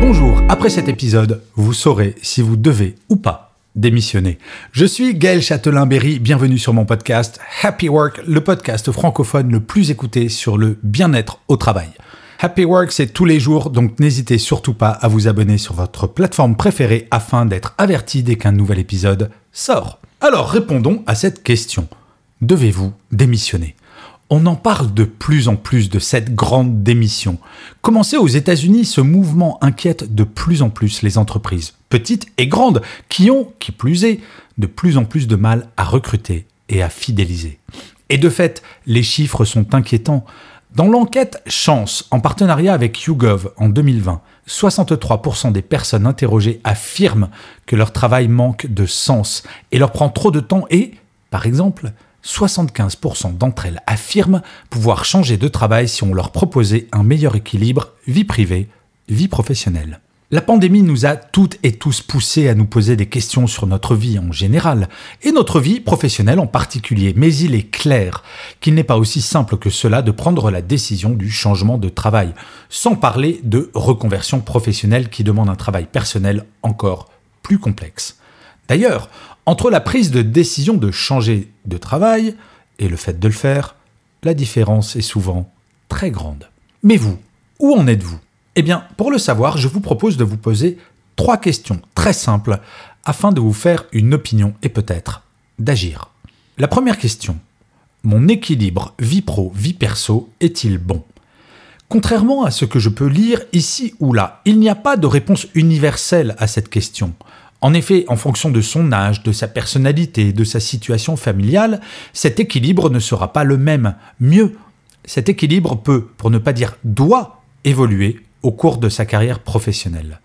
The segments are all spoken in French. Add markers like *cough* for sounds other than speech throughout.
Bonjour, après cet épisode, vous saurez si vous devez ou pas démissionner. Je suis Gaël Châtelain-Berry, bienvenue sur mon podcast Happy Work, le podcast francophone le plus écouté sur le bien-être au travail. Happy Work, c'est tous les jours, donc n'hésitez surtout pas à vous abonner sur votre plateforme préférée afin d'être averti dès qu'un nouvel épisode sort. Alors répondons à cette question. Devez-vous démissionner? On en parle de plus en plus de cette grande démission. Commencez aux États-Unis, ce mouvement inquiète de plus en plus les entreprises, petites et grandes, qui ont, qui plus est, de plus en plus de mal à recruter et à fidéliser. Et de fait, les chiffres sont inquiétants. Dans l'enquête Chance, en partenariat avec YouGov en 2020, 63% des personnes interrogées affirment que leur travail manque de sens et leur prend trop de temps et, par exemple, 75% d'entre elles affirment pouvoir changer de travail si on leur proposait un meilleur équilibre vie privée, vie professionnelle. La pandémie nous a toutes et tous poussés à nous poser des questions sur notre vie en général, et notre vie professionnelle en particulier, mais il est clair qu'il n'est pas aussi simple que cela de prendre la décision du changement de travail, sans parler de reconversion professionnelle qui demande un travail personnel encore plus complexe. D'ailleurs, entre la prise de décision de changer de travail et le fait de le faire, la différence est souvent très grande. Mais vous, où en êtes-vous? Eh bien, pour le savoir, je vous propose de vous poser trois questions très simples afin de vous faire une opinion et peut-être d'agir. La première question. Mon équilibre vie pro-vie perso est-il bon? Contrairement à ce que je peux lire ici ou là, il n'y a pas de réponse universelle à cette question. En effet, en fonction de son âge, de sa personnalité, de sa situation familiale, cet équilibre ne sera pas le même. Mieux, cet équilibre peut, pour ne pas dire doit, évoluer au cours de sa carrière professionnelle.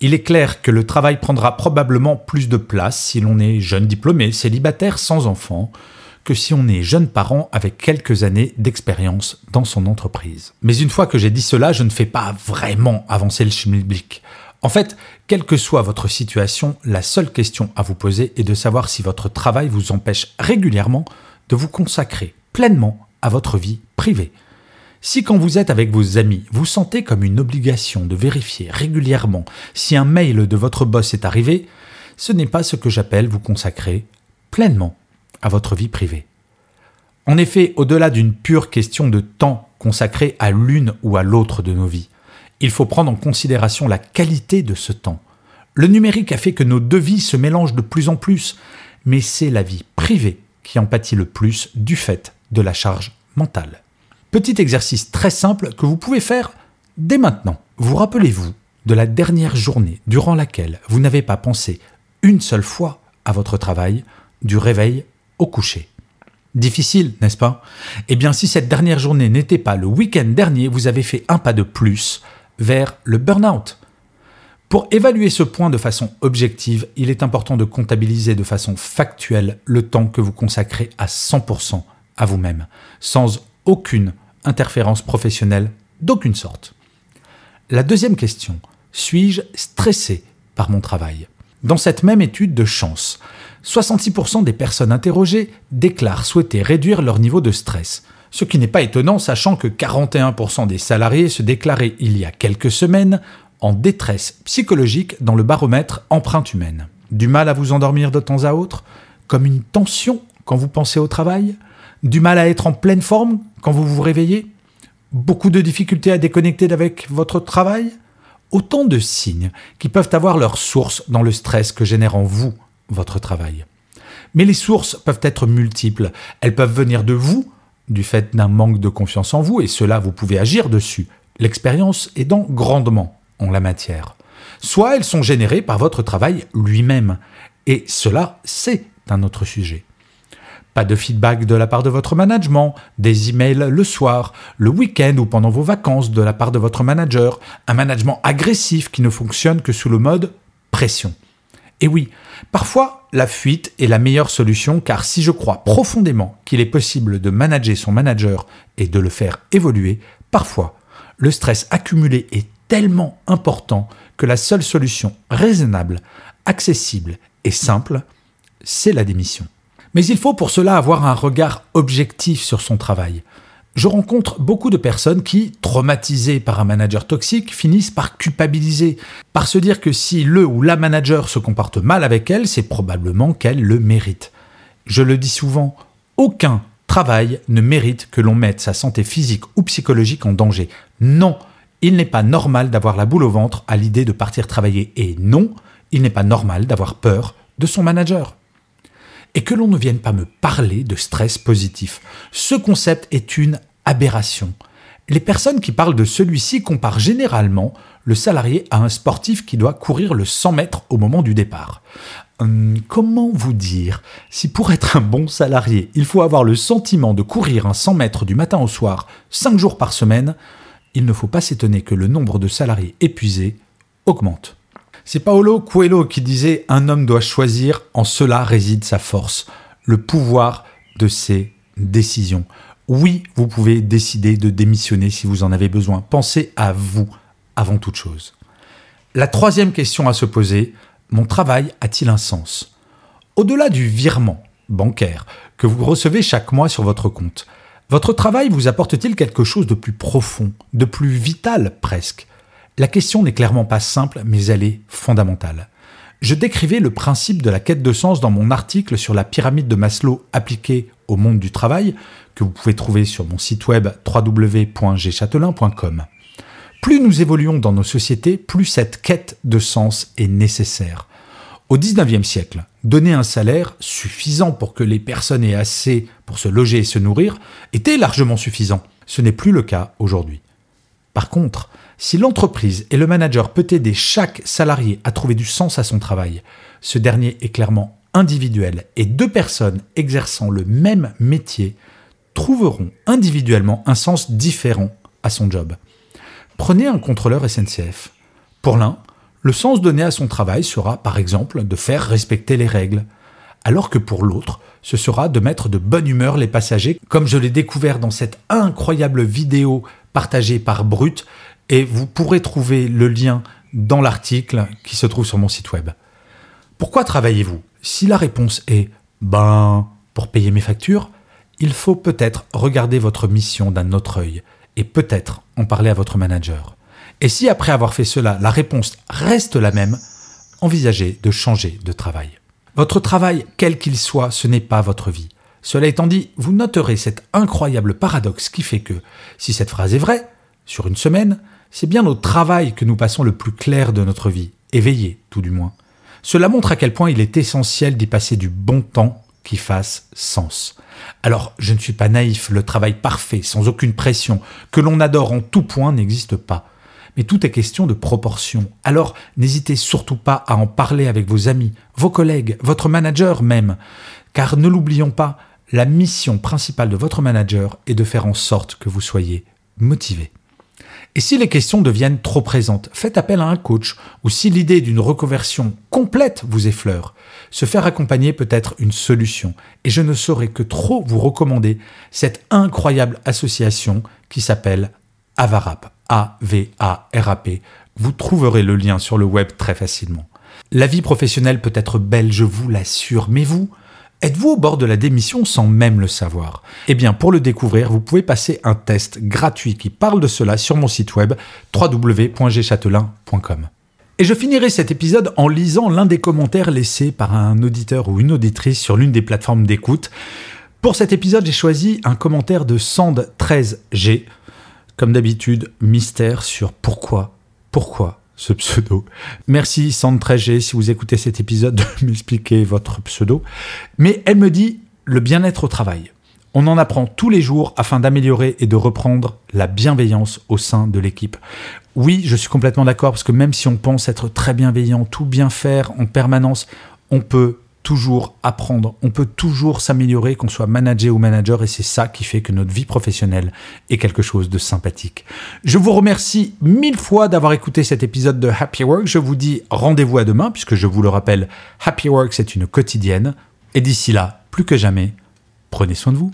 Il est clair que le travail prendra probablement plus de place si l'on est jeune diplômé, célibataire, sans enfant, que si on est jeune parent avec quelques années d'expérience dans son entreprise. Mais une fois que j'ai dit cela, je ne fais pas vraiment avancer le schmilblick. En fait, quelle que soit votre situation, la seule question à vous poser est de savoir si votre travail vous empêche régulièrement de vous consacrer pleinement à votre vie privée. Si quand vous êtes avec vos amis, vous sentez comme une obligation de vérifier régulièrement si un mail de votre boss est arrivé, ce n'est pas ce que j'appelle vous consacrer pleinement à votre vie privée. En effet, au-delà d'une pure question de temps consacré à l'une ou à l'autre de nos vies, il faut prendre en considération la qualité de ce temps. Le numérique a fait que nos deux vies se mélangent de plus en plus, mais c'est la vie privée qui en pâtit le plus du fait de la charge mentale. Petit exercice très simple que vous pouvez faire dès maintenant. Vous rappelez-vous de la dernière journée durant laquelle vous n'avez pas pensé une seule fois à votre travail, du réveil au coucher? Difficile, n'est-ce pas? Eh bien, si cette dernière journée n'était pas le week-end dernier, vous avez fait un pas de plus vers le burn-out. Pour évaluer ce point de façon objective, il est important de comptabiliser de façon factuelle le temps que vous consacrez à 100% à vous-même, sans aucune interférence professionnelle d'aucune sorte. La deuxième question, suis-je stressé par mon travail? Dans cette même étude de chance, 66% des personnes interrogées déclarent souhaiter réduire leur niveau de stress, ce qui n'est pas étonnant sachant que 41% des salariés se déclaraient il y a quelques semaines en détresse psychologique dans le baromètre empreinte humaine. Du mal à vous endormir de temps à autre Comme une tension quand vous pensez au travail? Du mal à être en pleine forme quand vous vous réveillez? Beaucoup de difficultés à déconnecter avec votre travail? Autant de signes qui peuvent avoir leur source dans le stress que génère en vous votre travail. Mais les sources peuvent être multiples. Elles peuvent venir de vous, du fait d'un manque de confiance en vous, et cela, vous pouvez agir dessus. L'expérience aidant grandement en la matière. Soit elles sont générées par votre travail lui-même, et cela, c'est un autre sujet. Pas de feedback de la part de votre management, des emails le soir, le week-end ou pendant vos vacances de la part de votre manager, un management agressif qui ne fonctionne que sous le mode pression. Et oui, parfois la fuite est la meilleure solution car si je crois profondément qu'il est possible de manager son manager et de le faire évoluer, parfois le stress accumulé est tellement important que la seule solution raisonnable, accessible et simple, c'est la démission. Mais il faut pour cela avoir un regard objectif sur son travail. Je rencontre beaucoup de personnes qui, traumatisées par un manager toxique, finissent par culpabiliser, par se dire que si le ou la manager se comporte mal avec elle, c'est probablement qu'elle le mérite. Je le dis souvent, aucun travail ne mérite que l'on mette sa santé physique ou psychologique en danger. Non, il n'est pas normal d'avoir la boule au ventre à l'idée de partir travailler. Et non, il n'est pas normal d'avoir peur de son manager et que l'on ne vienne pas me parler de stress positif. Ce concept est une aberration. Les personnes qui parlent de celui-ci comparent généralement le salarié à un sportif qui doit courir le 100 mètres au moment du départ. Hum, comment vous dire si pour être un bon salarié, il faut avoir le sentiment de courir un 100 mètres du matin au soir, 5 jours par semaine, il ne faut pas s'étonner que le nombre de salariés épuisés augmente. C'est Paolo Coelho qui disait Un homme doit choisir, en cela réside sa force, le pouvoir de ses décisions. Oui, vous pouvez décider de démissionner si vous en avez besoin. Pensez à vous avant toute chose. La troisième question à se poser, mon travail a-t-il un sens? Au-delà du virement bancaire que vous recevez chaque mois sur votre compte, votre travail vous apporte-t-il quelque chose de plus profond, de plus vital presque? La question n'est clairement pas simple, mais elle est fondamentale. Je décrivais le principe de la quête de sens dans mon article sur la pyramide de Maslow appliquée au monde du travail, que vous pouvez trouver sur mon site web www.gchatelain.com. Plus nous évoluons dans nos sociétés, plus cette quête de sens est nécessaire. Au XIXe siècle, donner un salaire suffisant pour que les personnes aient assez pour se loger et se nourrir était largement suffisant. Ce n'est plus le cas aujourd'hui. Par contre, si l'entreprise et le manager peut aider chaque salarié à trouver du sens à son travail, ce dernier est clairement individuel et deux personnes exerçant le même métier trouveront individuellement un sens différent à son job. Prenez un contrôleur SNCF. Pour l'un, le sens donné à son travail sera par exemple de faire respecter les règles, alors que pour l'autre, ce sera de mettre de bonne humeur les passagers, comme je l'ai découvert dans cette incroyable vidéo partagée par Brut et vous pourrez trouver le lien dans l'article qui se trouve sur mon site web. Pourquoi travaillez-vous? Si la réponse est ben pour payer mes factures, il faut peut-être regarder votre mission d'un autre œil et peut-être en parler à votre manager. Et si après avoir fait cela, la réponse reste la même, envisagez de changer de travail. Votre travail, quel qu'il soit, ce n'est pas votre vie. Cela étant dit, vous noterez cet incroyable paradoxe qui fait que, si cette phrase est vraie, sur une semaine, c'est bien au travail que nous passons le plus clair de notre vie, éveillé tout du moins. Cela montre à quel point il est essentiel d'y passer du bon temps qui fasse sens. Alors, je ne suis pas naïf, le travail parfait, sans aucune pression, que l'on adore en tout point n'existe pas. Mais tout est question de proportion. Alors, n'hésitez surtout pas à en parler avec vos amis, vos collègues, votre manager même. Car ne l'oublions pas, la mission principale de votre manager est de faire en sorte que vous soyez motivé. Et si les questions deviennent trop présentes, faites appel à un coach, ou si l'idée d'une reconversion complète vous effleure, se faire accompagner peut être une solution. Et je ne saurais que trop vous recommander cette incroyable association qui s'appelle Avarap. A-V-A-R-A-P. Vous trouverez le lien sur le web très facilement. La vie professionnelle peut être belle, je vous l'assure, mais vous, Êtes-vous au bord de la démission sans même le savoir? Eh bien, pour le découvrir, vous pouvez passer un test gratuit qui parle de cela sur mon site web www.gchatelain.com. Et je finirai cet épisode en lisant l'un des commentaires laissés par un auditeur ou une auditrice sur l'une des plateformes d'écoute. Pour cet épisode, j'ai choisi un commentaire de Sand13G. Comme d'habitude, mystère sur pourquoi, pourquoi ce pseudo. Merci Sandra G, si vous écoutez cet épisode, *laughs* de m'expliquer votre pseudo. Mais elle me dit le bien-être au travail. On en apprend tous les jours afin d'améliorer et de reprendre la bienveillance au sein de l'équipe. Oui, je suis complètement d'accord parce que même si on pense être très bienveillant, tout bien faire en permanence, on peut toujours apprendre, on peut toujours s'améliorer, qu'on soit manager ou manager, et c'est ça qui fait que notre vie professionnelle est quelque chose de sympathique. Je vous remercie mille fois d'avoir écouté cet épisode de Happy Work. Je vous dis rendez-vous à demain, puisque je vous le rappelle, Happy Work, c'est une quotidienne. Et d'ici là, plus que jamais, prenez soin de vous.